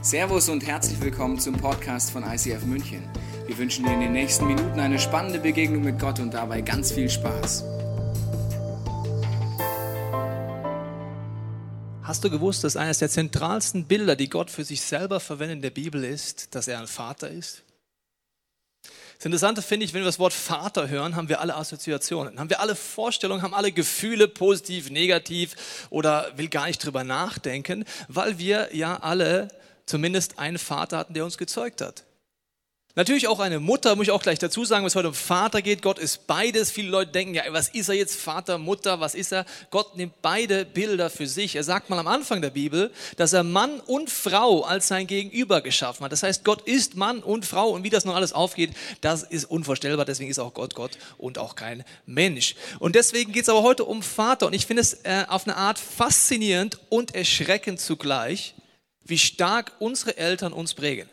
Servus und herzlich willkommen zum Podcast von ICF München. Wir wünschen dir in den nächsten Minuten eine spannende Begegnung mit Gott und dabei ganz viel Spaß. Hast du gewusst, dass eines der zentralsten Bilder, die Gott für sich selber verwendet in der Bibel ist, dass er ein Vater ist? Das Interessante finde ich, wenn wir das Wort Vater hören, haben wir alle Assoziationen, haben wir alle Vorstellungen, haben alle Gefühle, positiv, negativ oder will gar nicht drüber nachdenken, weil wir ja alle zumindest einen Vater hatten, der uns gezeugt hat. Natürlich auch eine Mutter, muss ich auch gleich dazu sagen, was heute um Vater geht. Gott ist beides. Viele Leute denken, ja, was ist er jetzt? Vater, Mutter, was ist er? Gott nimmt beide Bilder für sich. Er sagt mal am Anfang der Bibel, dass er Mann und Frau als sein Gegenüber geschaffen hat. Das heißt, Gott ist Mann und Frau und wie das noch alles aufgeht, das ist unvorstellbar. Deswegen ist auch Gott Gott und auch kein Mensch. Und deswegen geht es aber heute um Vater und ich finde es äh, auf eine Art faszinierend und erschreckend zugleich, wie stark unsere Eltern uns prägen.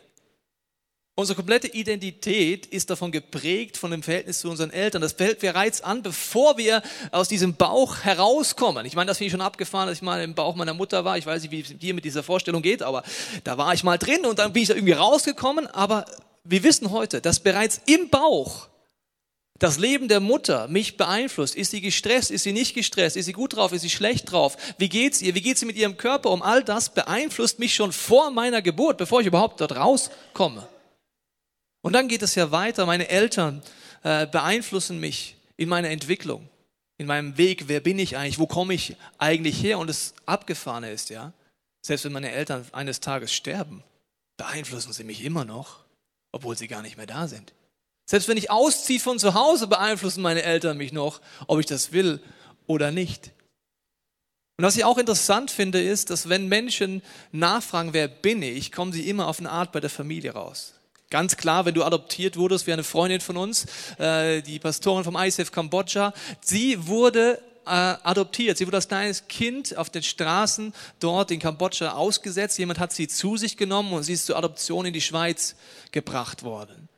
Unsere komplette Identität ist davon geprägt von dem Verhältnis zu unseren Eltern. Das fällt bereits an, bevor wir aus diesem Bauch herauskommen. Ich meine, das finde ich schon abgefahren, dass ich mal im Bauch meiner Mutter war. Ich weiß nicht, wie es dir mit dieser Vorstellung geht, aber da war ich mal drin und dann bin ich da irgendwie rausgekommen. Aber wir wissen heute, dass bereits im Bauch das Leben der Mutter mich beeinflusst. Ist sie gestresst? Ist sie nicht gestresst? Ist sie gut drauf? Ist sie schlecht drauf? Wie geht's ihr? Wie geht's ihr mit ihrem Körper? Um all das beeinflusst mich schon vor meiner Geburt, bevor ich überhaupt dort rauskomme. Und dann geht es ja weiter. Meine Eltern äh, beeinflussen mich in meiner Entwicklung, in meinem Weg. Wer bin ich eigentlich? Wo komme ich eigentlich her? Und das Abgefahrene ist ja, selbst wenn meine Eltern eines Tages sterben, beeinflussen sie mich immer noch, obwohl sie gar nicht mehr da sind. Selbst wenn ich ausziehe von zu Hause, beeinflussen meine Eltern mich noch, ob ich das will oder nicht. Und was ich auch interessant finde, ist, dass wenn Menschen nachfragen, wer bin ich, kommen sie immer auf eine Art bei der Familie raus. Ganz klar, wenn du adoptiert wurdest, wie eine Freundin von uns, äh, die Pastorin vom ICF Kambodscha, sie wurde äh, adoptiert. Sie wurde als kleines Kind auf den Straßen dort in Kambodscha ausgesetzt. Jemand hat sie zu sich genommen und sie ist zur Adoption in die Schweiz gebracht worden.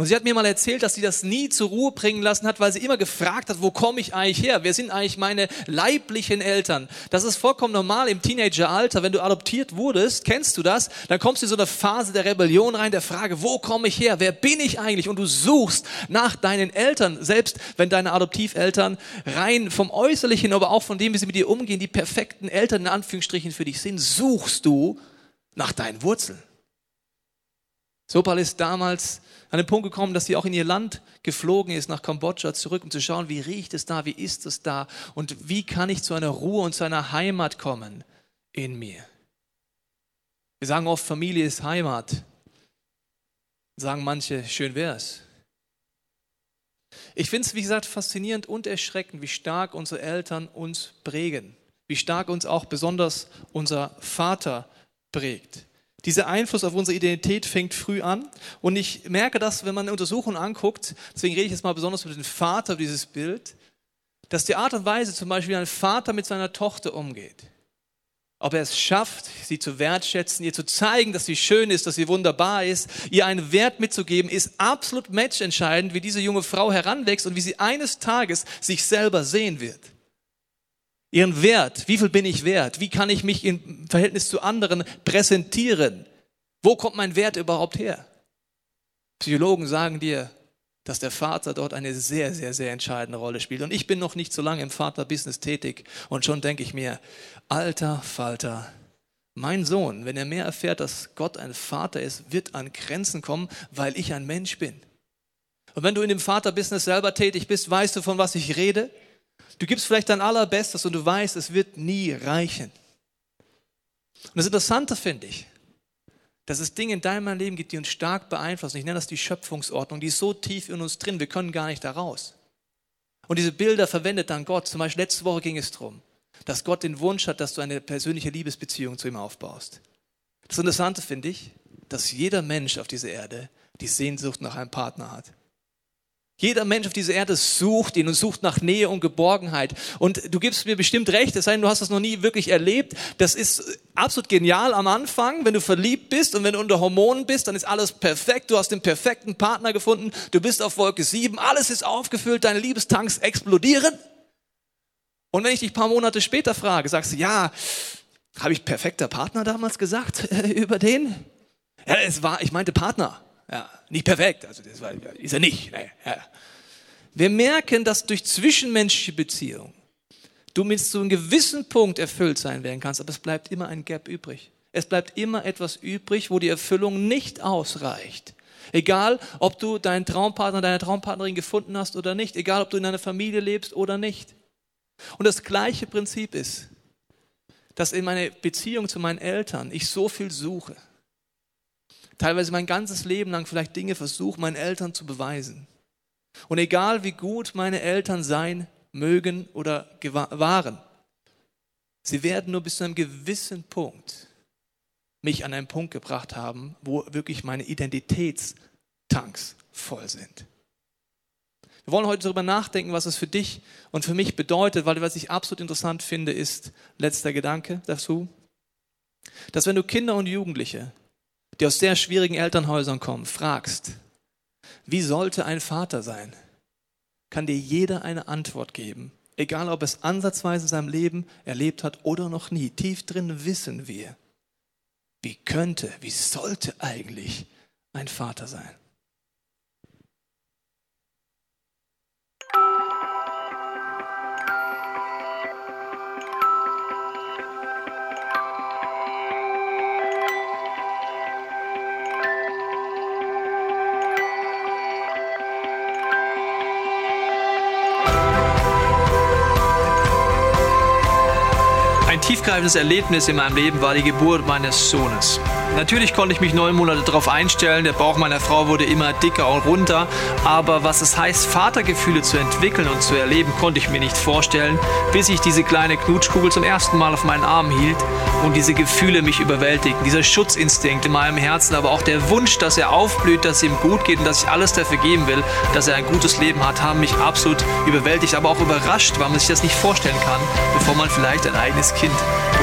Und sie hat mir mal erzählt, dass sie das nie zur Ruhe bringen lassen hat, weil sie immer gefragt hat, wo komme ich eigentlich her? Wer sind eigentlich meine leiblichen Eltern? Das ist vollkommen normal im Teenageralter, wenn du adoptiert wurdest, kennst du das? Dann kommst du in so eine Phase der Rebellion rein, der Frage, wo komme ich her? Wer bin ich eigentlich? Und du suchst nach deinen Eltern, selbst wenn deine Adoptiveltern rein vom Äußerlichen, aber auch von dem, wie sie mit dir umgehen, die perfekten Eltern in Anführungsstrichen für dich sind, suchst du nach deinen Wurzeln. Sopal ist damals an den Punkt gekommen, dass sie auch in ihr Land geflogen ist, nach Kambodscha zurück, um zu schauen, wie riecht es da, wie ist es da und wie kann ich zu einer Ruhe und zu einer Heimat kommen in mir. Wir sagen oft, Familie ist Heimat. Sagen manche, schön wär's. Ich finde es, wie gesagt, faszinierend und erschreckend, wie stark unsere Eltern uns prägen, wie stark uns auch besonders unser Vater prägt. Dieser Einfluss auf unsere Identität fängt früh an. Und ich merke das, wenn man eine Untersuchung anguckt, deswegen rede ich jetzt mal besonders über den Vater, dieses Bild, dass die Art und Weise zum Beispiel, wie ein Vater mit seiner Tochter umgeht, ob er es schafft, sie zu wertschätzen, ihr zu zeigen, dass sie schön ist, dass sie wunderbar ist, ihr einen Wert mitzugeben, ist absolut matchentscheidend, wie diese junge Frau heranwächst und wie sie eines Tages sich selber sehen wird ihren Wert. Wie viel bin ich wert? Wie kann ich mich im Verhältnis zu anderen präsentieren? Wo kommt mein Wert überhaupt her? Psychologen sagen dir, dass der Vater dort eine sehr, sehr, sehr entscheidende Rolle spielt. Und ich bin noch nicht so lange im Vaterbusiness tätig und schon denke ich mir, alter Falter, mein Sohn, wenn er mehr erfährt, dass Gott ein Vater ist, wird an Grenzen kommen, weil ich ein Mensch bin. Und wenn du in dem Vaterbusiness selber tätig bist, weißt du, von was ich rede? Du gibst vielleicht dein Allerbestes und du weißt, es wird nie reichen. Und das Interessante finde ich, dass es Dinge in deinem Leben gibt, die uns stark beeinflussen. Ich nenne das die Schöpfungsordnung, die ist so tief in uns drin, wir können gar nicht da raus. Und diese Bilder verwendet dann Gott. Zum Beispiel letzte Woche ging es darum, dass Gott den Wunsch hat, dass du eine persönliche Liebesbeziehung zu ihm aufbaust. Das Interessante finde ich, dass jeder Mensch auf dieser Erde die Sehnsucht nach einem Partner hat. Jeder Mensch auf dieser Erde sucht ihn und sucht nach Nähe und Geborgenheit. Und du gibst mir bestimmt recht, es sei denn, du hast das noch nie wirklich erlebt. Das ist absolut genial am Anfang, wenn du verliebt bist und wenn du unter Hormonen bist, dann ist alles perfekt. Du hast den perfekten Partner gefunden. Du bist auf Wolke 7. Alles ist aufgefüllt. Deine Liebestanks explodieren. Und wenn ich dich paar Monate später frage, sagst du, ja, Habe ich perfekter Partner damals gesagt äh, über den? Ja, es war, ich meinte Partner. Ja, nicht perfekt, also das war, ist er nicht. Nee, ja. Wir merken, dass durch zwischenmenschliche Beziehungen du mit so einem gewissen Punkt erfüllt sein werden kannst, aber es bleibt immer ein Gap übrig. Es bleibt immer etwas übrig, wo die Erfüllung nicht ausreicht. Egal, ob du deinen Traumpartner, deine Traumpartnerin gefunden hast oder nicht. Egal, ob du in einer Familie lebst oder nicht. Und das gleiche Prinzip ist, dass in meiner Beziehung zu meinen Eltern ich so viel suche. Teilweise mein ganzes Leben lang vielleicht Dinge versuche, meinen Eltern zu beweisen. Und egal wie gut meine Eltern sein mögen oder waren, sie werden nur bis zu einem gewissen Punkt mich an einen Punkt gebracht haben, wo wirklich meine Identitätstanks voll sind. Wir wollen heute darüber nachdenken, was es für dich und für mich bedeutet, weil was ich absolut interessant finde, ist, letzter Gedanke dazu, dass wenn du Kinder und Jugendliche, die aus sehr schwierigen Elternhäusern kommen, fragst, wie sollte ein Vater sein, kann dir jeder eine Antwort geben, egal ob es ansatzweise in seinem Leben erlebt hat oder noch nie. Tief drin wissen wir, wie könnte, wie sollte eigentlich ein Vater sein. Tiefgreifendes Erlebnis in meinem Leben war die Geburt meines Sohnes. Natürlich konnte ich mich neun Monate darauf einstellen, der Bauch meiner Frau wurde immer dicker und runter, aber was es heißt, Vatergefühle zu entwickeln und zu erleben, konnte ich mir nicht vorstellen, bis ich diese kleine Knutschkugel zum ersten Mal auf meinen Arm hielt und diese Gefühle mich überwältigten. Dieser Schutzinstinkt in meinem Herzen, aber auch der Wunsch, dass er aufblüht, dass es ihm gut geht und dass ich alles dafür geben will, dass er ein gutes Leben hat, haben mich absolut überwältigt, aber auch überrascht, weil man sich das nicht vorstellen kann, bevor man vielleicht ein eigenes Kind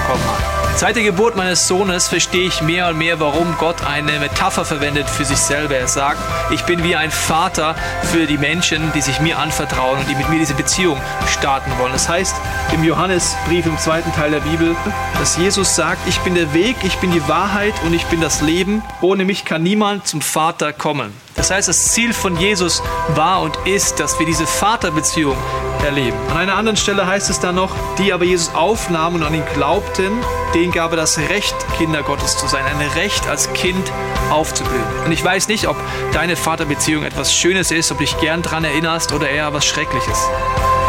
bekommen hat. Seit der Geburt meines Sohnes verstehe ich mehr und mehr, warum Gott eine Metapher verwendet für sich selber. Er sagt, ich bin wie ein Vater für die Menschen, die sich mir anvertrauen und die mit mir diese Beziehung starten wollen. Das heißt im Johannesbrief im zweiten Teil der Bibel, dass Jesus sagt, ich bin der Weg, ich bin die Wahrheit und ich bin das Leben. Ohne mich kann niemand zum Vater kommen. Das heißt, das Ziel von Jesus war und ist, dass wir diese Vaterbeziehung erleben. An einer anderen Stelle heißt es dann noch, die aber Jesus aufnahmen und an ihn glaubten, denen gab er das Recht, Kinder Gottes zu sein, ein Recht als Kind aufzublühen. Und ich weiß nicht, ob deine Vaterbeziehung etwas Schönes ist, ob dich gern daran erinnerst oder eher was Schreckliches.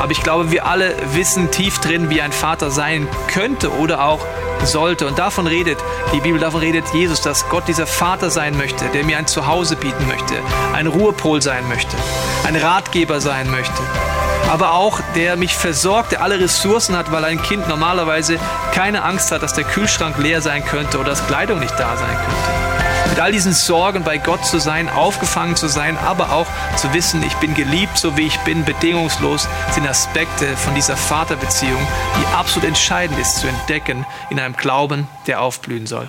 Aber ich glaube, wir alle wissen tief drin, wie ein Vater sein könnte oder auch sollte. Und davon redet die Bibel, davon redet Jesus, dass Gott dieser Vater sein möchte, der mir ein Zuhause bieten möchte, ein Ruhepol sein möchte, ein Ratgeber sein möchte. Aber auch der mich versorgt, der alle Ressourcen hat, weil ein Kind normalerweise keine Angst hat, dass der Kühlschrank leer sein könnte oder dass Kleidung nicht da sein könnte mit all diesen Sorgen bei Gott zu sein, aufgefangen zu sein, aber auch zu wissen, ich bin geliebt, so wie ich bin, bedingungslos, sind Aspekte von dieser Vaterbeziehung, die absolut entscheidend ist zu entdecken in einem Glauben, der aufblühen soll.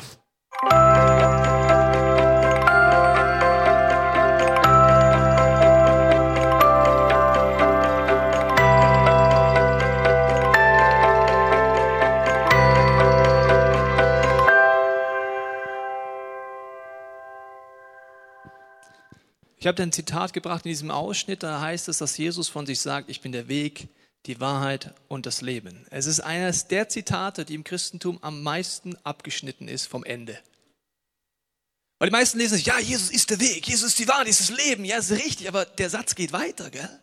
Ich habe ein Zitat gebracht in diesem Ausschnitt, da heißt es, dass Jesus von sich sagt, ich bin der Weg, die Wahrheit und das Leben. Es ist eines der Zitate, die im Christentum am meisten abgeschnitten ist vom Ende. Weil die meisten lesen sich, ja, Jesus ist der Weg, Jesus ist die Wahrheit, ist das Leben. Ja, ist richtig, aber der Satz geht weiter, gell?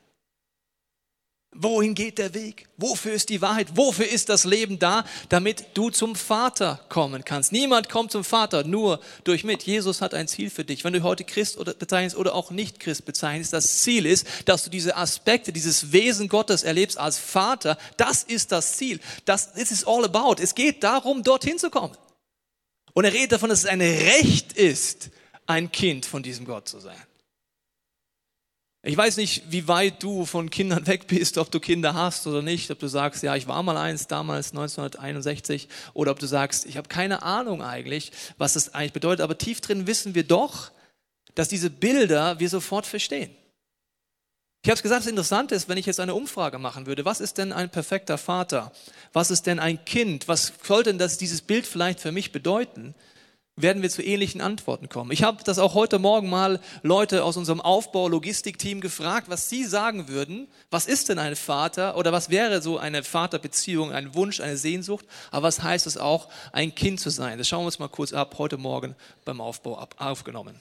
Wohin geht der Weg? Wofür ist die Wahrheit? Wofür ist das Leben da? Damit du zum Vater kommen kannst. Niemand kommt zum Vater nur durch mit. Jesus hat ein Ziel für dich. Wenn du heute Christ bezeichnest oder auch nicht Christ bezeichnest, das Ziel ist, dass du diese Aspekte, dieses Wesen Gottes erlebst als Vater. Das ist das Ziel. Das this is all about. Es geht darum, dorthin zu kommen. Und er redet davon, dass es ein Recht ist, ein Kind von diesem Gott zu sein. Ich weiß nicht, wie weit du von Kindern weg bist, ob du Kinder hast oder nicht, ob du sagst, ja, ich war mal eins damals 1961 oder ob du sagst, ich habe keine Ahnung eigentlich, was das eigentlich bedeutet, aber tief drin wissen wir doch, dass diese Bilder wir sofort verstehen. Ich habe es gesagt, das Interessante ist, wenn ich jetzt eine Umfrage machen würde, was ist denn ein perfekter Vater? Was ist denn ein Kind? Was soll denn das, dieses Bild vielleicht für mich bedeuten? Werden wir zu ähnlichen Antworten kommen. Ich habe das auch heute Morgen mal Leute aus unserem Aufbau-Logistikteam gefragt, was sie sagen würden. Was ist denn ein Vater oder was wäre so eine Vaterbeziehung, ein Wunsch, eine Sehnsucht? Aber was heißt es auch, ein Kind zu sein? Das schauen wir uns mal kurz ab, heute Morgen beim Aufbau aufgenommen.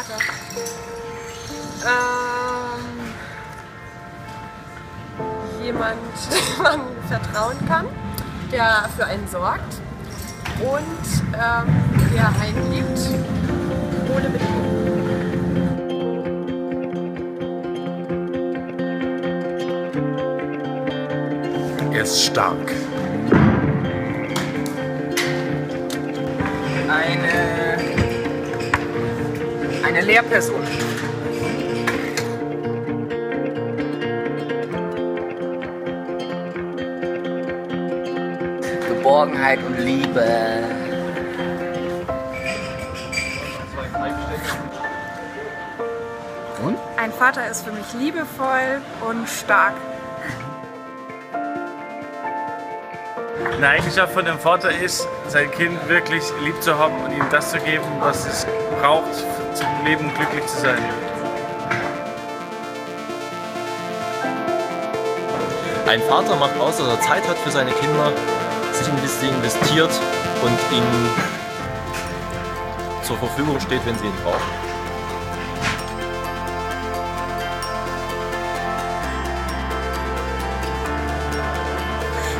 Vater. Ähm, jemand, dem man vertrauen kann, der für einen sorgt und ähm, der einen liebt ohne Bedingungen. Er ist stark. Eine eine Lehrperson. Geborgenheit und Liebe. Und? Ein Vater ist für mich liebevoll und stark. Eine Eigenschaft von dem Vater ist, sein Kind wirklich lieb zu haben und ihm das zu geben, was es braucht, zum Leben glücklich zu sein. Ein Vater macht aus, dass er Zeit hat für seine Kinder, sich in sie investiert und ihnen zur Verfügung steht, wenn sie ihn brauchen.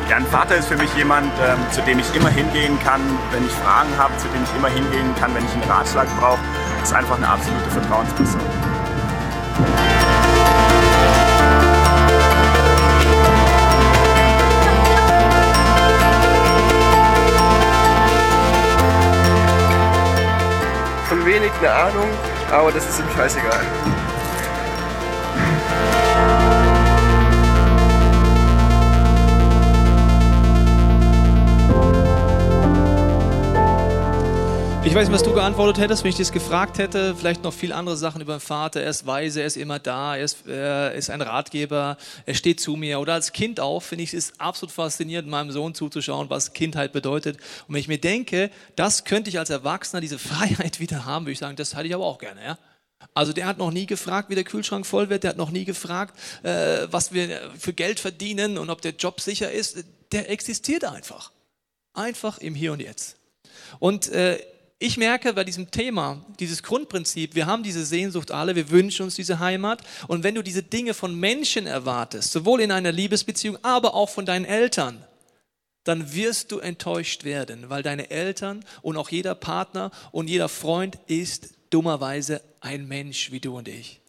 Ja, ein Vater ist für mich jemand, ähm, zu dem ich immer hingehen kann, wenn ich Fragen habe, zu dem ich immer hingehen kann, wenn ich einen Ratschlag brauche. Ist einfach eine absolute Vertrauensperson. Von wenig eine Ahnung, aber das ist ihm scheißegal. Ich weiß nicht, was du geantwortet hättest, wenn ich das gefragt hätte. Vielleicht noch viel andere Sachen über den Vater. Er ist weise, er ist immer da, er ist, er ist ein Ratgeber, er steht zu mir. Oder als Kind auch, finde ich es absolut faszinierend, meinem Sohn zuzuschauen, was Kindheit bedeutet. Und wenn ich mir denke, das könnte ich als Erwachsener, diese Freiheit wieder haben, würde ich sagen, das hätte ich aber auch gerne. Ja? Also der hat noch nie gefragt, wie der Kühlschrank voll wird, der hat noch nie gefragt, äh, was wir für Geld verdienen und ob der Job sicher ist. Der existiert einfach. Einfach im Hier und Jetzt. Und äh, ich merke bei diesem Thema, dieses Grundprinzip, wir haben diese Sehnsucht alle, wir wünschen uns diese Heimat. Und wenn du diese Dinge von Menschen erwartest, sowohl in einer Liebesbeziehung, aber auch von deinen Eltern, dann wirst du enttäuscht werden, weil deine Eltern und auch jeder Partner und jeder Freund ist dummerweise ein Mensch wie du und ich.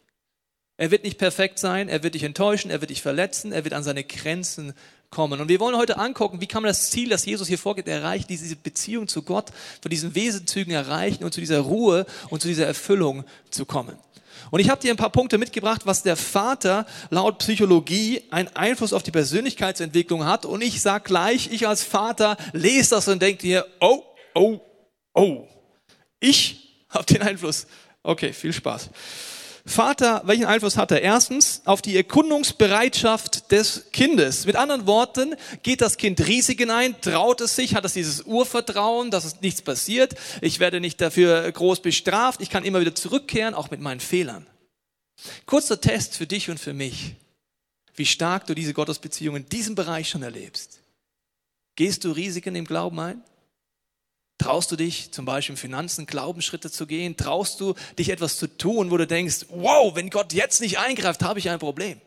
Er wird nicht perfekt sein, er wird dich enttäuschen, er wird dich verletzen, er wird an seine Grenzen kommen. Und wir wollen heute angucken, wie kann man das Ziel, das Jesus hier vorgeht, erreichen, diese Beziehung zu Gott, von diesen Wesenzügen erreichen und zu dieser Ruhe und zu dieser Erfüllung zu kommen. Und ich habe dir ein paar Punkte mitgebracht, was der Vater laut Psychologie einen Einfluss auf die Persönlichkeitsentwicklung hat. Und ich sage gleich, ich als Vater lese das und denke dir, oh, oh, oh, ich habe den Einfluss. Okay, viel Spaß. Vater, welchen Einfluss hat er? Erstens auf die Erkundungsbereitschaft des Kindes. Mit anderen Worten, geht das Kind Risiken ein, traut es sich, hat es dieses Urvertrauen, dass es nichts passiert, ich werde nicht dafür groß bestraft, ich kann immer wieder zurückkehren, auch mit meinen Fehlern. Kurzer Test für dich und für mich, wie stark du diese Gottesbeziehung in diesem Bereich schon erlebst. Gehst du Risiken im Glauben ein? Traust du dich zum Beispiel in Finanzen Glaubensschritte zu gehen? Traust du dich etwas zu tun, wo du denkst, wow, wenn Gott jetzt nicht eingreift, habe ich ein Problem?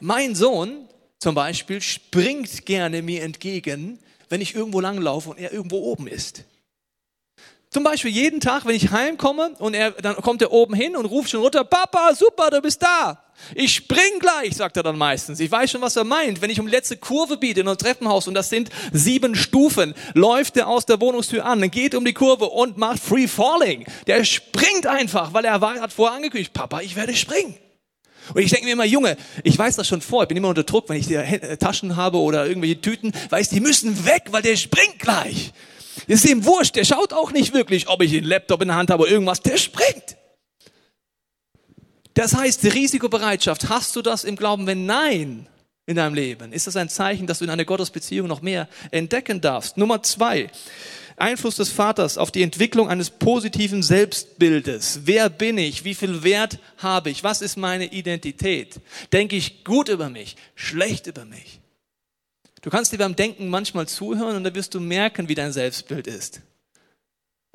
Mein Sohn zum Beispiel springt gerne mir entgegen, wenn ich irgendwo langlaufe und er irgendwo oben ist. Zum Beispiel jeden Tag, wenn ich heimkomme und er, dann kommt er oben hin und ruft schon runter, Papa, super, du bist da. Ich spring gleich, sagt er dann meistens. Ich weiß schon, was er meint. Wenn ich um die letzte Kurve biete in einem Treppenhaus und das sind sieben Stufen, läuft er aus der Wohnungstür an, geht um die Kurve und macht Free Falling. Der springt einfach, weil er hat vorher angekündigt, Papa, ich werde springen. Und ich denke mir immer, Junge, ich weiß das schon vor, ich bin immer unter Druck, wenn ich die äh, Taschen habe oder irgendwelche Tüten, weiß, die müssen weg, weil der springt gleich. ist ihm wurscht, der schaut auch nicht wirklich, ob ich den Laptop in der Hand habe oder irgendwas, der springt. Das heißt, Risikobereitschaft, hast du das im Glauben? Wenn nein in deinem Leben, ist das ein Zeichen, dass du in einer Gottesbeziehung noch mehr entdecken darfst. Nummer zwei, Einfluss des Vaters auf die Entwicklung eines positiven Selbstbildes. Wer bin ich? Wie viel Wert habe ich? Was ist meine Identität? Denke ich gut über mich? Schlecht über mich? Du kannst dir beim Denken manchmal zuhören und dann wirst du merken, wie dein Selbstbild ist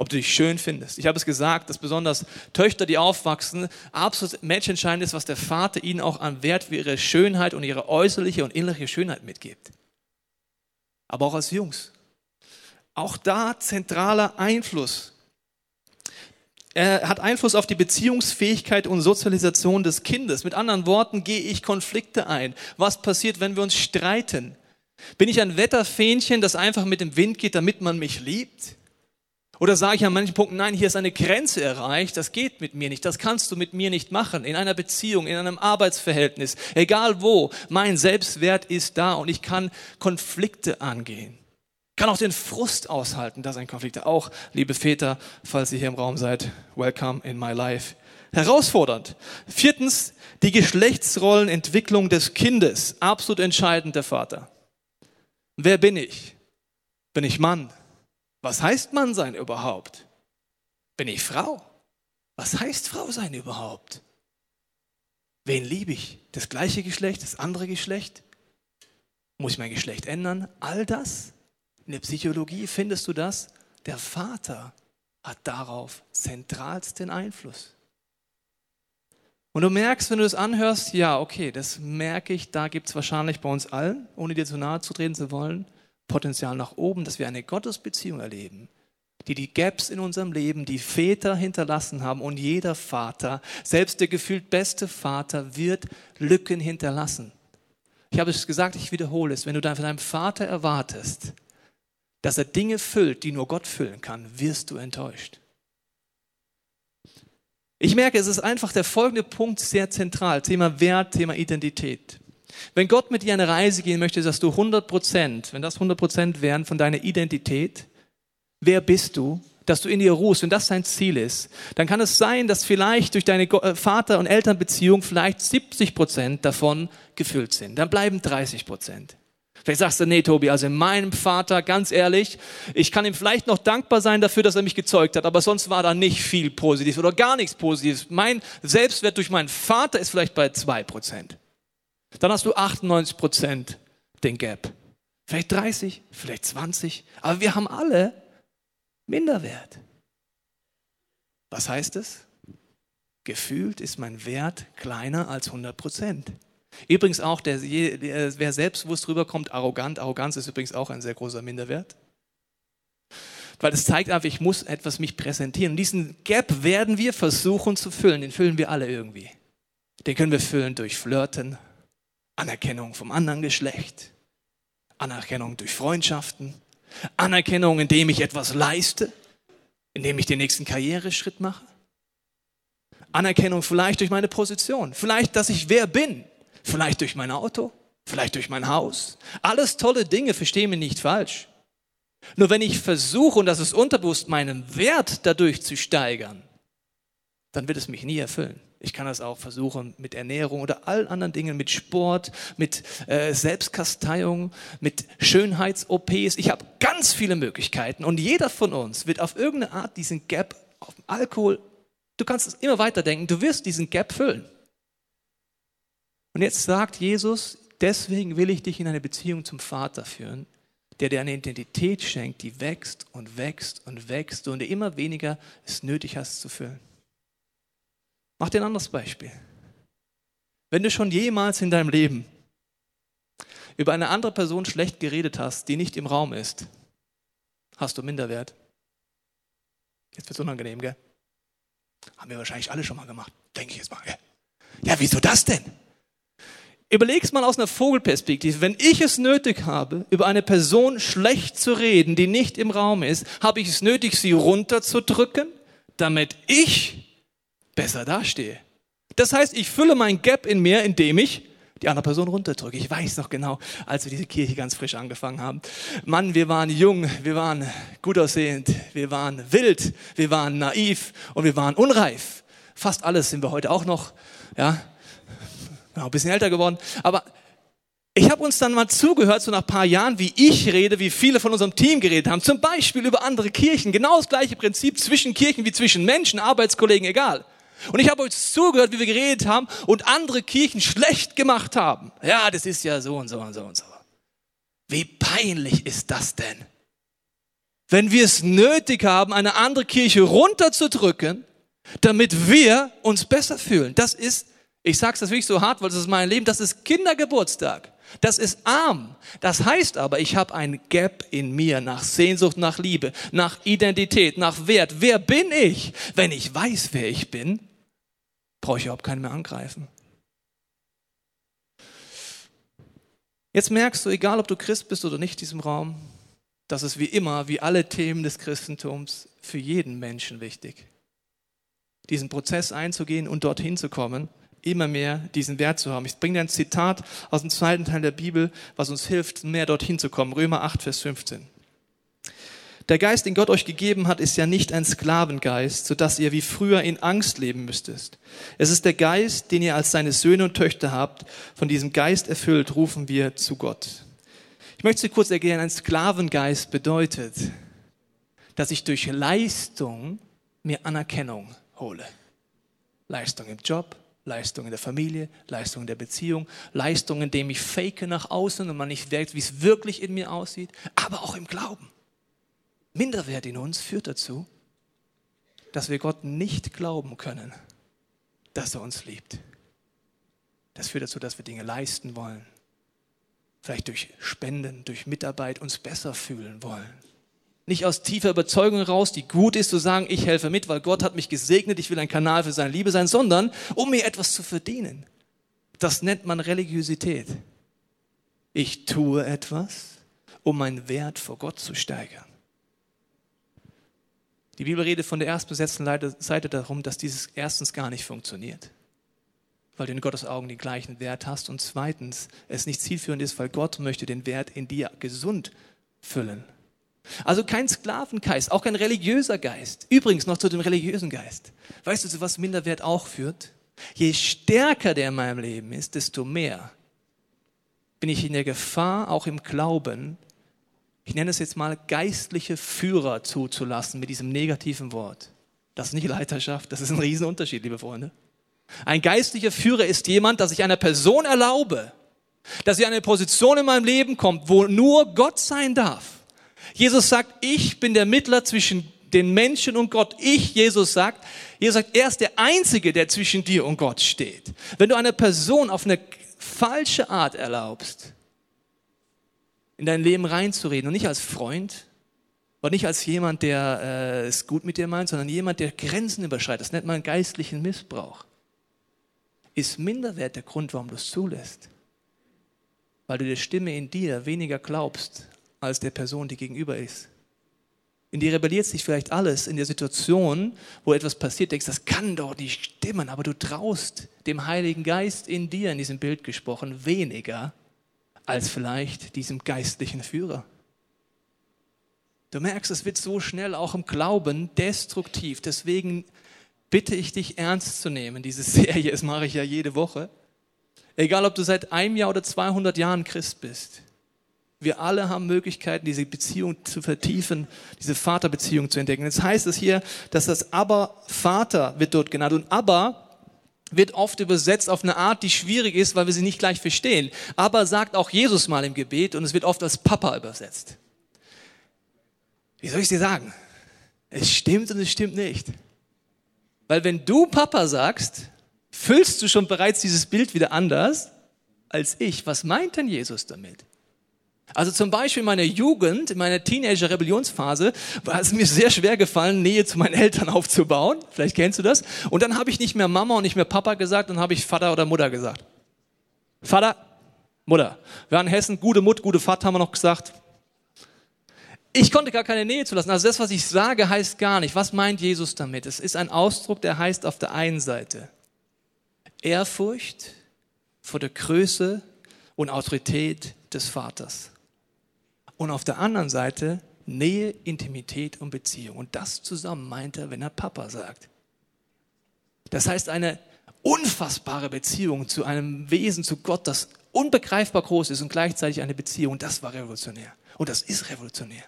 ob du dich schön findest. Ich habe es gesagt, dass besonders Töchter, die aufwachsen, absolut matchentscheidend ist, was der Vater ihnen auch an Wert für ihre Schönheit und ihre äußerliche und innerliche Schönheit mitgibt. Aber auch als Jungs. Auch da zentraler Einfluss. Er hat Einfluss auf die Beziehungsfähigkeit und Sozialisation des Kindes. Mit anderen Worten, gehe ich Konflikte ein? Was passiert, wenn wir uns streiten? Bin ich ein Wetterfähnchen, das einfach mit dem Wind geht, damit man mich liebt? Oder sage ich an manchen Punkten, nein, hier ist eine Grenze erreicht, das geht mit mir nicht, das kannst du mit mir nicht machen. In einer Beziehung, in einem Arbeitsverhältnis, egal wo, mein Selbstwert ist da und ich kann Konflikte angehen. Kann auch den Frust aushalten, dass ein Konflikt auch, liebe Väter, falls ihr hier im Raum seid, welcome in my life. Herausfordernd. Viertens, die Geschlechtsrollenentwicklung des Kindes. Absolut entscheidend der Vater. Wer bin ich? Bin ich Mann? Was heißt Mann sein überhaupt? Bin ich Frau? Was heißt Frau sein überhaupt? Wen liebe ich? Das gleiche Geschlecht, das andere Geschlecht? Muss ich mein Geschlecht ändern? All das? In der Psychologie findest du das? Der Vater hat darauf zentralsten Einfluss. Und du merkst, wenn du das anhörst, ja, okay, das merke ich, da gibt es wahrscheinlich bei uns allen, ohne dir zu nahe zu treten zu wollen, Potenzial nach oben, dass wir eine Gottesbeziehung erleben, die die Gaps in unserem Leben, die Väter hinterlassen haben und jeder Vater, selbst der gefühlt beste Vater, wird Lücken hinterlassen. Ich habe es gesagt, ich wiederhole es, wenn du von deinem Vater erwartest, dass er Dinge füllt, die nur Gott füllen kann, wirst du enttäuscht. Ich merke, es ist einfach der folgende Punkt sehr zentral, Thema Wert, Thema Identität. Wenn Gott mit dir eine Reise gehen möchte, dass du 100 Prozent, wenn das 100 Prozent wären von deiner Identität, wer bist du, dass du in dir ruhst, wenn das dein Ziel ist, dann kann es sein, dass vielleicht durch deine äh, Vater- und Elternbeziehung vielleicht 70 Prozent davon gefüllt sind. Dann bleiben 30 Prozent. Vielleicht sagst du, nee, Tobi, also in meinem Vater, ganz ehrlich, ich kann ihm vielleicht noch dankbar sein dafür, dass er mich gezeugt hat, aber sonst war da nicht viel Positives oder gar nichts Positives. Mein Selbstwert durch meinen Vater ist vielleicht bei zwei Prozent. Dann hast du 98 Prozent den Gap. Vielleicht 30, vielleicht 20, aber wir haben alle Minderwert. Was heißt es? Gefühlt ist mein Wert kleiner als 100 Prozent. Übrigens auch, der, der, wer selbstbewusst rüberkommt, arrogant. Arroganz ist übrigens auch ein sehr großer Minderwert. Weil es zeigt einfach, ich muss etwas mich präsentieren. Und diesen Gap werden wir versuchen zu füllen. Den füllen wir alle irgendwie. Den können wir füllen durch Flirten, Anerkennung vom anderen Geschlecht, Anerkennung durch Freundschaften, Anerkennung, indem ich etwas leiste, indem ich den nächsten Karriereschritt mache. Anerkennung vielleicht durch meine Position, vielleicht, dass ich wer bin, vielleicht durch mein Auto, vielleicht durch mein Haus. Alles tolle Dinge, verstehe mich nicht falsch. Nur wenn ich versuche, und das ist unterbewusst, meinen Wert dadurch zu steigern, dann wird es mich nie erfüllen. Ich kann das auch versuchen mit Ernährung oder allen anderen Dingen, mit Sport, mit äh, Selbstkasteiung, mit Schönheits-OPs. Ich habe ganz viele Möglichkeiten und jeder von uns wird auf irgendeine Art diesen Gap auf Alkohol, du kannst es immer weiter denken, du wirst diesen Gap füllen. Und jetzt sagt Jesus, deswegen will ich dich in eine Beziehung zum Vater führen, der dir eine Identität schenkt, die wächst und wächst und wächst und immer weniger es nötig hast zu füllen. Mach dir ein anderes Beispiel. Wenn du schon jemals in deinem Leben über eine andere Person schlecht geredet hast, die nicht im Raum ist, hast du Minderwert. Jetzt wird es unangenehm, gell? Haben wir wahrscheinlich alle schon mal gemacht, denke ich jetzt mal, gell? Ja, wieso das denn? Überleg's mal aus einer Vogelperspektive. Wenn ich es nötig habe, über eine Person schlecht zu reden, die nicht im Raum ist, habe ich es nötig, sie runterzudrücken, damit ich besser dastehe. Das heißt, ich fülle mein Gap in mir, indem ich die andere Person runterdrücke. Ich weiß noch genau, als wir diese Kirche ganz frisch angefangen haben. Mann, wir waren jung, wir waren gut aussehend, wir waren wild, wir waren naiv und wir waren unreif. Fast alles sind wir heute auch noch, ja ja, ein bisschen älter geworden. Aber ich habe uns dann mal zugehört, so nach ein paar Jahren, wie ich rede, wie viele von unserem Team geredet haben. Zum Beispiel über andere Kirchen. Genau das gleiche Prinzip zwischen Kirchen wie zwischen Menschen, Arbeitskollegen, egal. Und ich habe euch zugehört, wie wir geredet haben und andere Kirchen schlecht gemacht haben. Ja, das ist ja so und so und so und so. Wie peinlich ist das denn? Wenn wir es nötig haben, eine andere Kirche runterzudrücken, damit wir uns besser fühlen. Das ist ich sage es wirklich so hart, weil es ist mein Leben. Das ist Kindergeburtstag. Das ist arm. Das heißt aber, ich habe ein Gap in mir nach Sehnsucht, nach Liebe, nach Identität, nach Wert. Wer bin ich? Wenn ich weiß, wer ich bin, brauche ich überhaupt keinen mehr angreifen. Jetzt merkst du, egal ob du Christ bist oder nicht in diesem Raum, dass es wie immer, wie alle Themen des Christentums, für jeden Menschen wichtig, diesen Prozess einzugehen und dorthin zu kommen, immer mehr diesen Wert zu haben. Ich bringe dir ein Zitat aus dem zweiten Teil der Bibel, was uns hilft, mehr dorthin zu kommen. Römer 8, Vers 15. Der Geist, den Gott euch gegeben hat, ist ja nicht ein Sklavengeist, sodass ihr wie früher in Angst leben müsstest. Es ist der Geist, den ihr als seine Söhne und Töchter habt. Von diesem Geist erfüllt rufen wir zu Gott. Ich möchte kurz erklären, ein Sklavengeist bedeutet, dass ich durch Leistung mir Anerkennung hole. Leistung im Job, Leistung in der Familie, Leistung in der Beziehung, Leistung, indem ich fake nach außen und man nicht merkt, wie es wirklich in mir aussieht, aber auch im Glauben. Minderwert in uns führt dazu, dass wir Gott nicht glauben können, dass er uns liebt. Das führt dazu, dass wir Dinge leisten wollen, vielleicht durch Spenden, durch Mitarbeit uns besser fühlen wollen. Nicht aus tiefer Überzeugung raus, die gut ist, zu sagen, ich helfe mit, weil Gott hat mich gesegnet, ich will ein Kanal für seine Liebe sein, sondern um mir etwas zu verdienen. Das nennt man Religiosität. Ich tue etwas, um meinen Wert vor Gott zu steigern. Die Bibel redet von der erstbesetzten Seite darum, dass dieses erstens gar nicht funktioniert, weil du in Gottes Augen den gleichen Wert hast und zweitens es nicht zielführend ist, weil Gott möchte den Wert in dir gesund füllen. Also kein Sklavengeist, auch kein religiöser Geist. Übrigens noch zu dem religiösen Geist. Weißt du, zu was Minderwert auch führt? Je stärker der in meinem Leben ist, desto mehr bin ich in der Gefahr, auch im Glauben, ich nenne es jetzt mal geistliche Führer zuzulassen mit diesem negativen Wort. Das ist nicht Leiterschaft, das ist ein Riesenunterschied, liebe Freunde. Ein geistlicher Führer ist jemand, dass ich einer Person erlaube, dass sie an eine Position in meinem Leben kommt, wo nur Gott sein darf. Jesus sagt, ich bin der Mittler zwischen den Menschen und Gott. Ich, Jesus sagt, Jesus sagt, er ist der Einzige, der zwischen dir und Gott steht. Wenn du eine Person auf eine falsche Art erlaubst, in dein Leben reinzureden und nicht als Freund, und nicht als jemand, der äh, es gut mit dir meint, sondern jemand, der Grenzen überschreitet, das nennt man geistlichen Missbrauch, ist minderwert der Grund, warum du es zulässt. Weil du der Stimme in dir weniger glaubst als der Person, die gegenüber ist. In dir rebelliert sich vielleicht alles in der Situation, wo etwas passiert, denkst, das kann doch nicht stimmen, aber du traust dem Heiligen Geist in dir, in diesem Bild gesprochen, weniger als vielleicht diesem geistlichen Führer. Du merkst, es wird so schnell auch im Glauben destruktiv. Deswegen bitte ich dich ernst zu nehmen. Diese Serie, das mache ich ja jede Woche. Egal, ob du seit einem Jahr oder 200 Jahren Christ bist. Wir alle haben Möglichkeiten, diese Beziehung zu vertiefen, diese Vaterbeziehung zu entdecken. Jetzt heißt es hier, dass das Aber Vater wird dort genannt. Und Aber wird oft übersetzt auf eine Art, die schwierig ist, weil wir sie nicht gleich verstehen. Aber sagt auch Jesus mal im Gebet und es wird oft als Papa übersetzt. Wie soll ich dir sagen? Es stimmt und es stimmt nicht. Weil wenn du Papa sagst, füllst du schon bereits dieses Bild wieder anders als ich. Was meint denn Jesus damit? Also zum Beispiel in meiner Jugend, in meiner Teenager-Rebellionsphase, war es mir sehr schwer gefallen, Nähe zu meinen Eltern aufzubauen. Vielleicht kennst du das. Und dann habe ich nicht mehr Mama und nicht mehr Papa gesagt, dann habe ich Vater oder Mutter gesagt. Vater, Mutter. Wir waren in Hessen, gute Mut, gute Vater haben wir noch gesagt. Ich konnte gar keine Nähe zulassen. Also das, was ich sage, heißt gar nicht. Was meint Jesus damit? Es ist ein Ausdruck, der heißt auf der einen Seite Ehrfurcht vor der Größe und Autorität des Vaters. Und auf der anderen Seite Nähe, Intimität und Beziehung. Und das zusammen meint er, wenn er Papa sagt. Das heißt, eine unfassbare Beziehung zu einem Wesen, zu Gott, das unbegreifbar groß ist und gleichzeitig eine Beziehung, das war revolutionär. Und das ist revolutionär.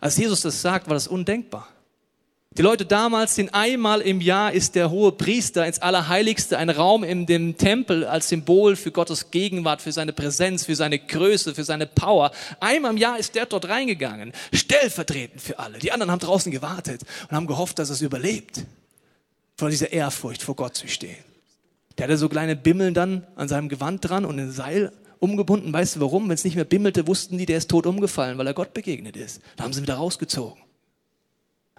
Als Jesus das sagt, war das undenkbar. Die Leute damals, den einmal im Jahr ist der hohe Priester ins Allerheiligste, ein Raum in dem Tempel als Symbol für Gottes Gegenwart, für seine Präsenz, für seine Größe, für seine Power. Einmal im Jahr ist der dort reingegangen, stellvertretend für alle. Die anderen haben draußen gewartet und haben gehofft, dass es überlebt, vor dieser Ehrfurcht vor Gott zu stehen. Der hatte so kleine Bimmeln dann an seinem Gewand dran und ein Seil umgebunden. Weißt du warum? Wenn es nicht mehr bimmelte, wussten die, der ist tot umgefallen, weil er Gott begegnet ist. Da haben sie ihn wieder rausgezogen.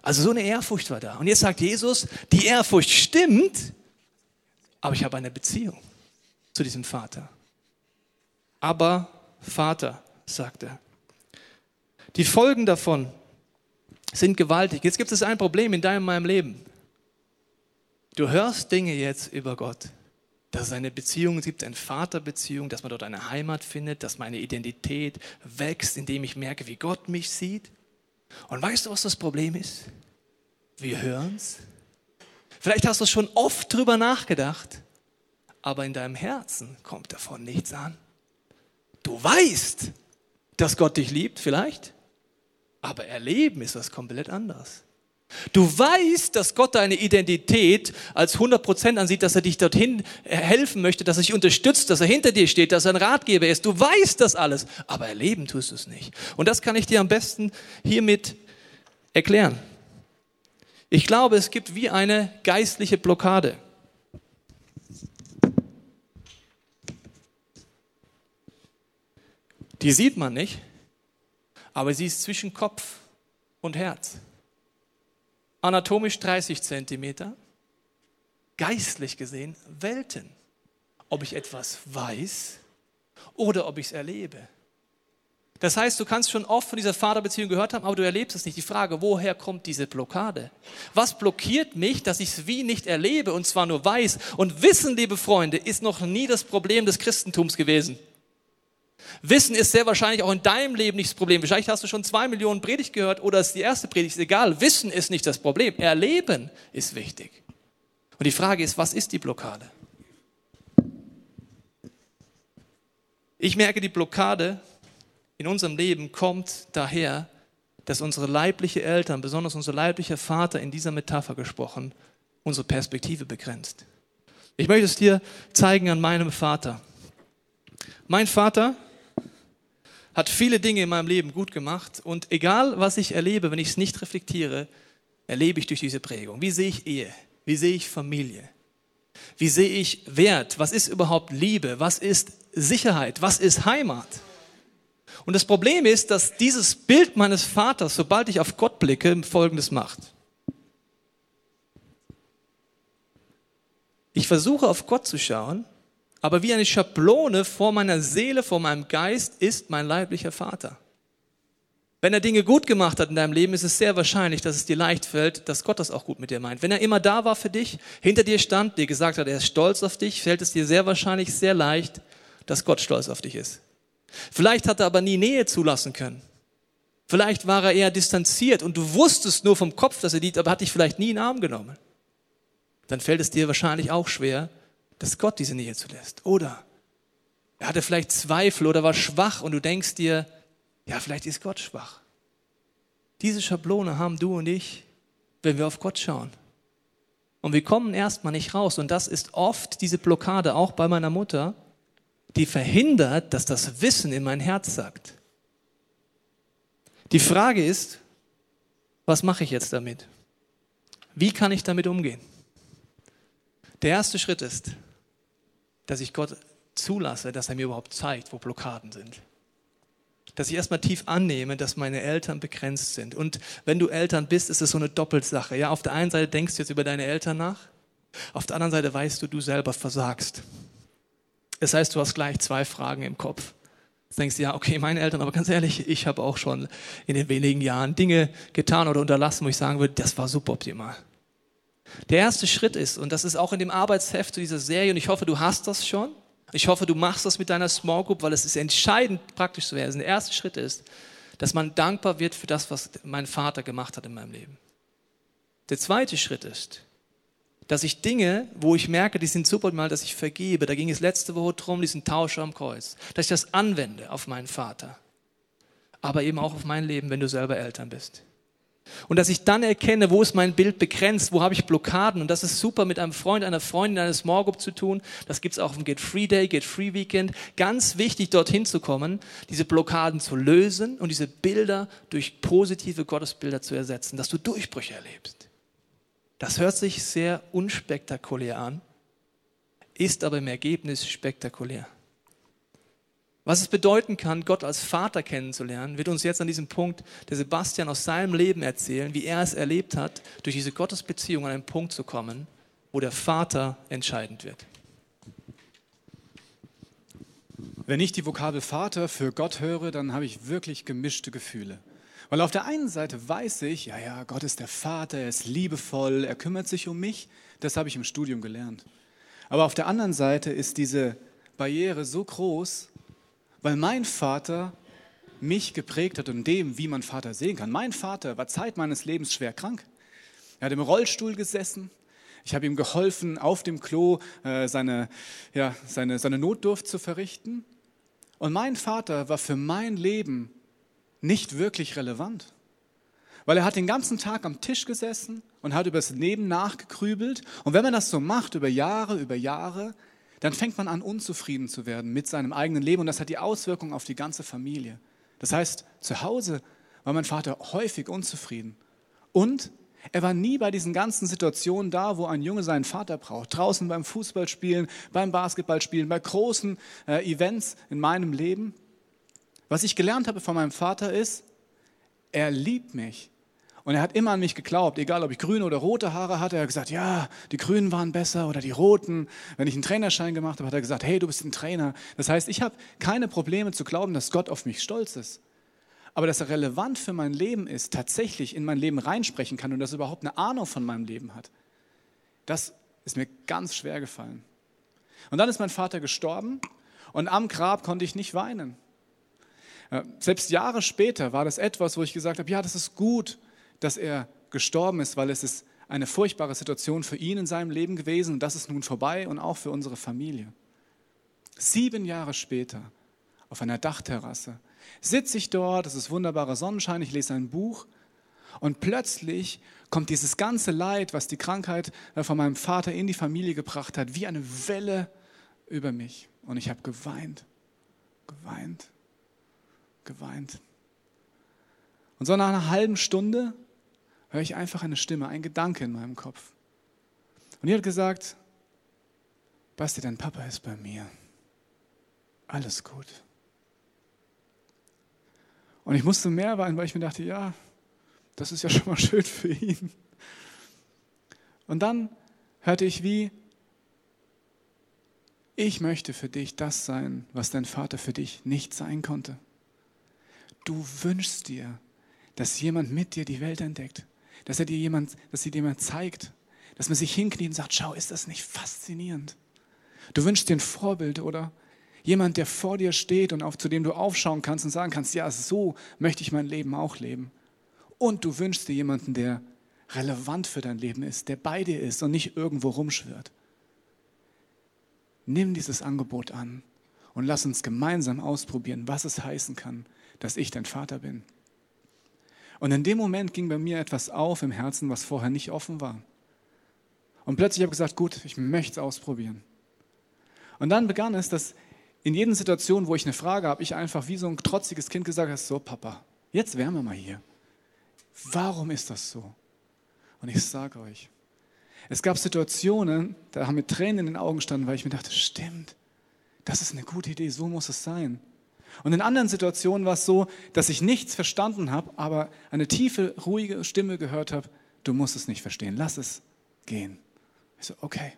Also so eine Ehrfurcht war da. Und jetzt sagt Jesus, die Ehrfurcht stimmt, aber ich habe eine Beziehung zu diesem Vater. Aber Vater, sagt er. Die Folgen davon sind gewaltig. Jetzt gibt es ein Problem in deinem meinem Leben. Du hörst Dinge jetzt über Gott dass es eine Beziehung gibt, eine Vaterbeziehung, dass man dort eine Heimat findet, dass meine Identität wächst, indem ich merke, wie Gott mich sieht. Und weißt du, was das Problem ist? Wir hören es. Vielleicht hast du schon oft drüber nachgedacht, aber in deinem Herzen kommt davon nichts an. Du weißt, dass Gott dich liebt, vielleicht, aber erleben ist was komplett anderes. Du weißt, dass Gott deine Identität als 100% ansieht, dass er dich dorthin helfen möchte, dass er dich unterstützt, dass er hinter dir steht, dass er ein Ratgeber ist. Du weißt das alles, aber erleben tust du es nicht. Und das kann ich dir am besten hiermit erklären. Ich glaube, es gibt wie eine geistliche Blockade. Die sieht man nicht, aber sie ist zwischen Kopf und Herz anatomisch 30 Zentimeter, geistlich gesehen Welten. Ob ich etwas weiß oder ob ich es erlebe. Das heißt, du kannst schon oft von dieser Vaterbeziehung gehört haben, aber du erlebst es nicht. Die Frage, woher kommt diese Blockade? Was blockiert mich, dass ich es wie nicht erlebe und zwar nur weiß? Und Wissen, liebe Freunde, ist noch nie das Problem des Christentums gewesen. Wissen ist sehr wahrscheinlich auch in deinem Leben nicht das Problem. Wahrscheinlich hast du schon zwei Millionen Predigt gehört oder ist die erste Predigt, ist egal. Wissen ist nicht das Problem. Erleben ist wichtig. Und die Frage ist, was ist die Blockade? Ich merke, die Blockade in unserem Leben kommt daher, dass unsere leibliche Eltern, besonders unser leiblicher Vater in dieser Metapher gesprochen, unsere Perspektive begrenzt. Ich möchte es dir zeigen an meinem Vater. Mein Vater hat viele Dinge in meinem Leben gut gemacht und egal was ich erlebe, wenn ich es nicht reflektiere, erlebe ich durch diese Prägung. Wie sehe ich Ehe? Wie sehe ich Familie? Wie sehe ich Wert? Was ist überhaupt Liebe? Was ist Sicherheit? Was ist Heimat? Und das Problem ist, dass dieses Bild meines Vaters, sobald ich auf Gott blicke, Folgendes macht. Ich versuche auf Gott zu schauen aber wie eine Schablone vor meiner Seele, vor meinem Geist ist mein leiblicher Vater. Wenn er Dinge gut gemacht hat in deinem Leben, ist es sehr wahrscheinlich, dass es dir leicht fällt, dass Gott das auch gut mit dir meint. Wenn er immer da war für dich, hinter dir stand, dir gesagt hat, er ist stolz auf dich, fällt es dir sehr wahrscheinlich sehr leicht, dass Gott stolz auf dich ist. Vielleicht hat er aber nie Nähe zulassen können. Vielleicht war er eher distanziert und du wusstest nur vom Kopf, dass er liebt, aber hat dich vielleicht nie in den Arm genommen. Dann fällt es dir wahrscheinlich auch schwer, dass Gott diese Nähe zulässt. Oder er hatte vielleicht Zweifel oder war schwach und du denkst dir, ja, vielleicht ist Gott schwach. Diese Schablone haben du und ich, wenn wir auf Gott schauen. Und wir kommen erstmal nicht raus. Und das ist oft diese Blockade, auch bei meiner Mutter, die verhindert, dass das Wissen in mein Herz sagt. Die Frage ist, was mache ich jetzt damit? Wie kann ich damit umgehen? Der erste Schritt ist, dass ich Gott zulasse, dass er mir überhaupt zeigt, wo Blockaden sind. dass ich erstmal tief annehme, dass meine Eltern begrenzt sind. Und wenn du Eltern bist, ist es so eine Doppelsache. Ja, auf der einen Seite denkst du jetzt über deine Eltern nach, auf der anderen Seite weißt du, du selber versagst. Das heißt, du hast gleich zwei Fragen im Kopf. Du denkst, ja, okay, meine Eltern, aber ganz ehrlich, ich habe auch schon in den wenigen Jahren Dinge getan oder unterlassen, wo ich sagen würde, das war suboptimal. Der erste Schritt ist, und das ist auch in dem Arbeitsheft zu dieser Serie, und ich hoffe, du hast das schon, ich hoffe, du machst das mit deiner Small Group, weil es ist entscheidend, praktisch zu werden. Der erste Schritt ist, dass man dankbar wird für das, was mein Vater gemacht hat in meinem Leben. Der zweite Schritt ist, dass ich Dinge, wo ich merke, die sind super mal, dass ich vergebe. Da ging es letzte Woche drum, diesen Tausch am Kreuz. Dass ich das anwende auf meinen Vater. Aber eben auch auf mein Leben, wenn du selber Eltern bist. Und dass ich dann erkenne, wo ist mein Bild begrenzt, wo habe ich Blockaden. Und das ist super mit einem Freund, einer Freundin, einer Small Group zu tun. Das gibt es auch im Get Free Day, Get Free Weekend. Ganz wichtig, dorthin zu kommen, diese Blockaden zu lösen und diese Bilder durch positive Gottesbilder zu ersetzen, dass du Durchbrüche erlebst. Das hört sich sehr unspektakulär an, ist aber im Ergebnis spektakulär. Was es bedeuten kann, Gott als Vater kennenzulernen, wird uns jetzt an diesem Punkt der Sebastian aus seinem Leben erzählen, wie er es erlebt hat, durch diese Gottesbeziehung an einen Punkt zu kommen, wo der Vater entscheidend wird. Wenn ich die Vokabel Vater für Gott höre, dann habe ich wirklich gemischte Gefühle. Weil auf der einen Seite weiß ich, ja, ja, Gott ist der Vater, er ist liebevoll, er kümmert sich um mich. Das habe ich im Studium gelernt. Aber auf der anderen Seite ist diese Barriere so groß, weil mein Vater mich geprägt hat und dem, wie man Vater sehen kann. Mein Vater war Zeit meines Lebens schwer krank. Er hat im Rollstuhl gesessen. Ich habe ihm geholfen, auf dem Klo äh, seine, ja, seine, seine Notdurft zu verrichten. Und mein Vater war für mein Leben nicht wirklich relevant. Weil er hat den ganzen Tag am Tisch gesessen und hat über das Leben nachgegrübelt. Und wenn man das so macht, über Jahre, über Jahre, dann fängt man an, unzufrieden zu werden mit seinem eigenen Leben und das hat die Auswirkungen auf die ganze Familie. Das heißt, zu Hause war mein Vater häufig unzufrieden. Und er war nie bei diesen ganzen Situationen da, wo ein Junge seinen Vater braucht. Draußen beim Fußballspielen, beim Basketballspielen, bei großen äh, Events in meinem Leben. Was ich gelernt habe von meinem Vater ist, er liebt mich. Und er hat immer an mich geglaubt, egal ob ich grüne oder rote Haare hatte. Er hat gesagt, ja, die Grünen waren besser oder die Roten. Wenn ich einen Trainerschein gemacht habe, hat er gesagt, hey, du bist ein Trainer. Das heißt, ich habe keine Probleme zu glauben, dass Gott auf mich stolz ist. Aber dass er relevant für mein Leben ist, tatsächlich in mein Leben reinsprechen kann und dass er überhaupt eine Ahnung von meinem Leben hat, das ist mir ganz schwer gefallen. Und dann ist mein Vater gestorben und am Grab konnte ich nicht weinen. Äh, selbst Jahre später war das etwas, wo ich gesagt habe, ja, das ist gut, dass er gestorben ist, weil es ist eine furchtbare Situation für ihn in seinem Leben gewesen und das ist nun vorbei und auch für unsere Familie. Sieben Jahre später, auf einer Dachterrasse, sitze ich dort, es ist wunderbarer Sonnenschein, ich lese ein Buch und plötzlich kommt dieses ganze Leid, was die Krankheit äh, von meinem Vater in die Familie gebracht hat, wie eine Welle über mich. Und ich habe geweint, geweint, geweint. Und so nach einer halben Stunde höre ich einfach eine Stimme, ein Gedanke in meinem Kopf. Und die hat gesagt, Basti, dein Papa ist bei mir. Alles gut. Und ich musste mehr weinen, weil ich mir dachte, ja, das ist ja schon mal schön für ihn. Und dann hörte ich wie, ich möchte für dich das sein, was dein Vater für dich nicht sein konnte. Du wünschst dir, dass jemand mit dir die Welt entdeckt dass er dir jemand, dass sie dir jemand zeigt, dass man sich hinkniet und sagt, schau, ist das nicht faszinierend? Du wünschst dir ein Vorbild, oder? Jemand, der vor dir steht und auf, zu dem du aufschauen kannst und sagen kannst, ja, so möchte ich mein Leben auch leben. Und du wünschst dir jemanden, der relevant für dein Leben ist, der bei dir ist und nicht irgendwo rumschwirrt. Nimm dieses Angebot an und lass uns gemeinsam ausprobieren, was es heißen kann, dass ich dein Vater bin. Und in dem Moment ging bei mir etwas auf im Herzen, was vorher nicht offen war. Und plötzlich habe ich gesagt, gut, ich möchte es ausprobieren. Und dann begann es, dass in jeder Situation, wo ich eine Frage habe, ich einfach wie so ein trotziges Kind gesagt habe, so Papa, jetzt wären wir mal hier. Warum ist das so? Und ich sage euch, es gab Situationen, da haben mir Tränen in den Augen gestanden, weil ich mir dachte, stimmt, das ist eine gute Idee, so muss es sein. Und in anderen Situationen war es so, dass ich nichts verstanden habe, aber eine tiefe, ruhige Stimme gehört habe, du musst es nicht verstehen, lass es gehen. Ich so, okay.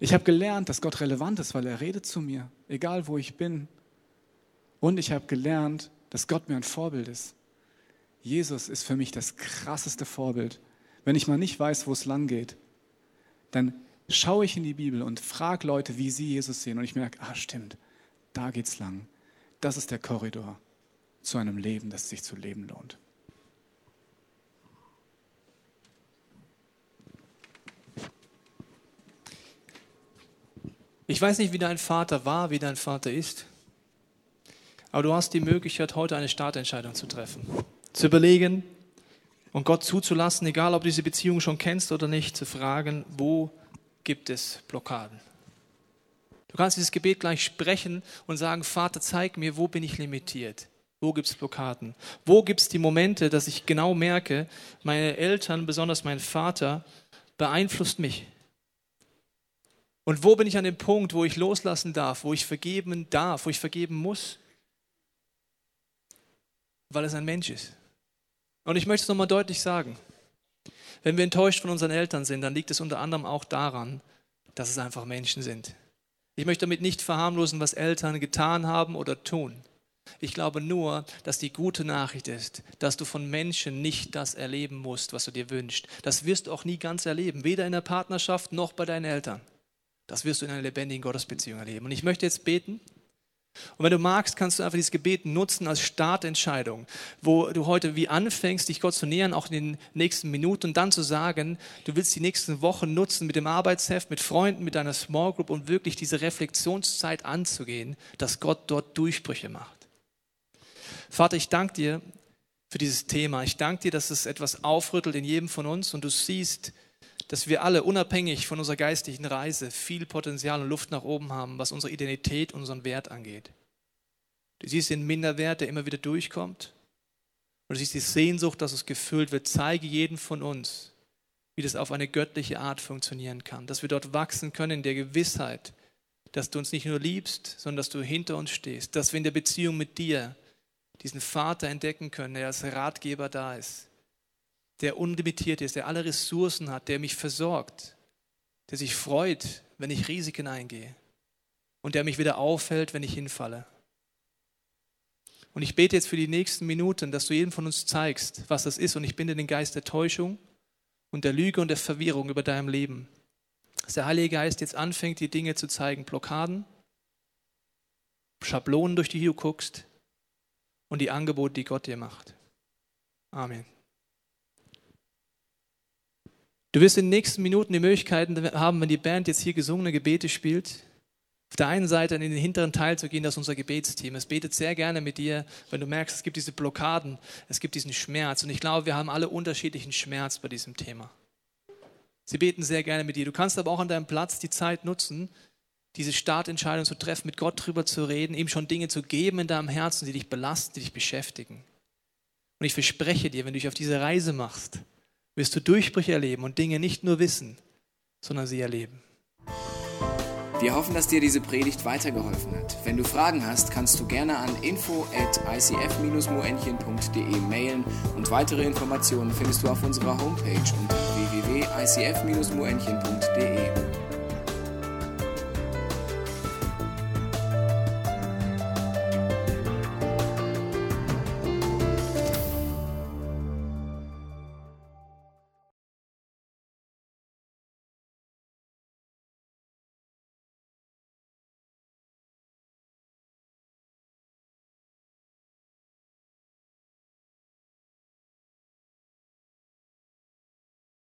Ich habe gelernt, dass Gott relevant ist, weil er redet zu mir, egal wo ich bin. Und ich habe gelernt, dass Gott mir ein Vorbild ist. Jesus ist für mich das krasseste Vorbild. Wenn ich mal nicht weiß, wo es lang geht, dann schaue ich in die Bibel und frage Leute, wie sie Jesus sehen. Und ich merke, ah, stimmt, da geht's lang. Das ist der Korridor zu einem Leben, das sich zu leben lohnt. Ich weiß nicht, wie dein Vater war, wie dein Vater ist, aber du hast die Möglichkeit, heute eine Startentscheidung zu treffen. Zu überlegen und Gott zuzulassen, egal ob du diese Beziehung schon kennst oder nicht, zu fragen, wo gibt es Blockaden? Du kannst dieses Gebet gleich sprechen und sagen, Vater, zeig mir, wo bin ich limitiert? Wo gibt es Blockaden? Wo gibt es die Momente, dass ich genau merke, meine Eltern, besonders mein Vater, beeinflusst mich? Und wo bin ich an dem Punkt, wo ich loslassen darf, wo ich vergeben darf, wo ich vergeben muss? Weil es ein Mensch ist. Und ich möchte es nochmal deutlich sagen. Wenn wir enttäuscht von unseren Eltern sind, dann liegt es unter anderem auch daran, dass es einfach Menschen sind. Ich möchte damit nicht verharmlosen, was Eltern getan haben oder tun. Ich glaube nur, dass die gute Nachricht ist, dass du von Menschen nicht das erleben musst, was du dir wünschst. Das wirst du auch nie ganz erleben, weder in der Partnerschaft noch bei deinen Eltern. Das wirst du in einer lebendigen Gottesbeziehung erleben. Und ich möchte jetzt beten. Und wenn du magst, kannst du einfach dieses Gebet nutzen als Startentscheidung, wo du heute wie anfängst, dich Gott zu nähern, auch in den nächsten Minuten und dann zu sagen, du willst die nächsten Wochen nutzen mit dem Arbeitsheft, mit Freunden, mit deiner Small Group und wirklich diese Reflexionszeit anzugehen, dass Gott dort Durchbrüche macht. Vater, ich danke dir für dieses Thema. Ich danke dir, dass es etwas aufrüttelt in jedem von uns und du siehst, dass wir alle unabhängig von unserer geistlichen Reise viel Potenzial und Luft nach oben haben, was unsere Identität, unseren Wert angeht. Du siehst den Minderwert, der immer wieder durchkommt. Und du siehst die Sehnsucht, dass es gefüllt wird. Zeige jedem von uns, wie das auf eine göttliche Art funktionieren kann. Dass wir dort wachsen können in der Gewissheit, dass du uns nicht nur liebst, sondern dass du hinter uns stehst. Dass wir in der Beziehung mit dir diesen Vater entdecken können, der als Ratgeber da ist der unlimitiert ist, der alle Ressourcen hat, der mich versorgt, der sich freut, wenn ich Risiken eingehe und der mich wieder aufhält, wenn ich hinfalle. Und ich bete jetzt für die nächsten Minuten, dass du jedem von uns zeigst, was das ist. Und ich binde den Geist der Täuschung und der Lüge und der Verwirrung über deinem Leben. Dass der Heilige Geist jetzt anfängt, die Dinge zu zeigen, Blockaden, Schablonen, durch die du guckst und die Angebote, die Gott dir macht. Amen. Du wirst in den nächsten Minuten die Möglichkeiten haben, wenn die Band jetzt hier gesungene Gebete spielt, auf der einen Seite in den hinteren Teil zu gehen, das ist unser Gebetsteam. Es betet sehr gerne mit dir, wenn du merkst, es gibt diese Blockaden, es gibt diesen Schmerz. Und ich glaube, wir haben alle unterschiedlichen Schmerz bei diesem Thema. Sie beten sehr gerne mit dir. Du kannst aber auch an deinem Platz die Zeit nutzen, diese Startentscheidung zu treffen, mit Gott drüber zu reden, ihm schon Dinge zu geben in deinem Herzen, die dich belasten, die dich beschäftigen. Und ich verspreche dir, wenn du dich auf diese Reise machst, wirst du Durchbrüche erleben und Dinge nicht nur wissen, sondern sie erleben. Wir hoffen, dass dir diese Predigt weitergeholfen hat. Wenn du Fragen hast, kannst du gerne an info at icf-moenchen.de mailen und weitere Informationen findest du auf unserer Homepage unter www.icf-moenchen.de.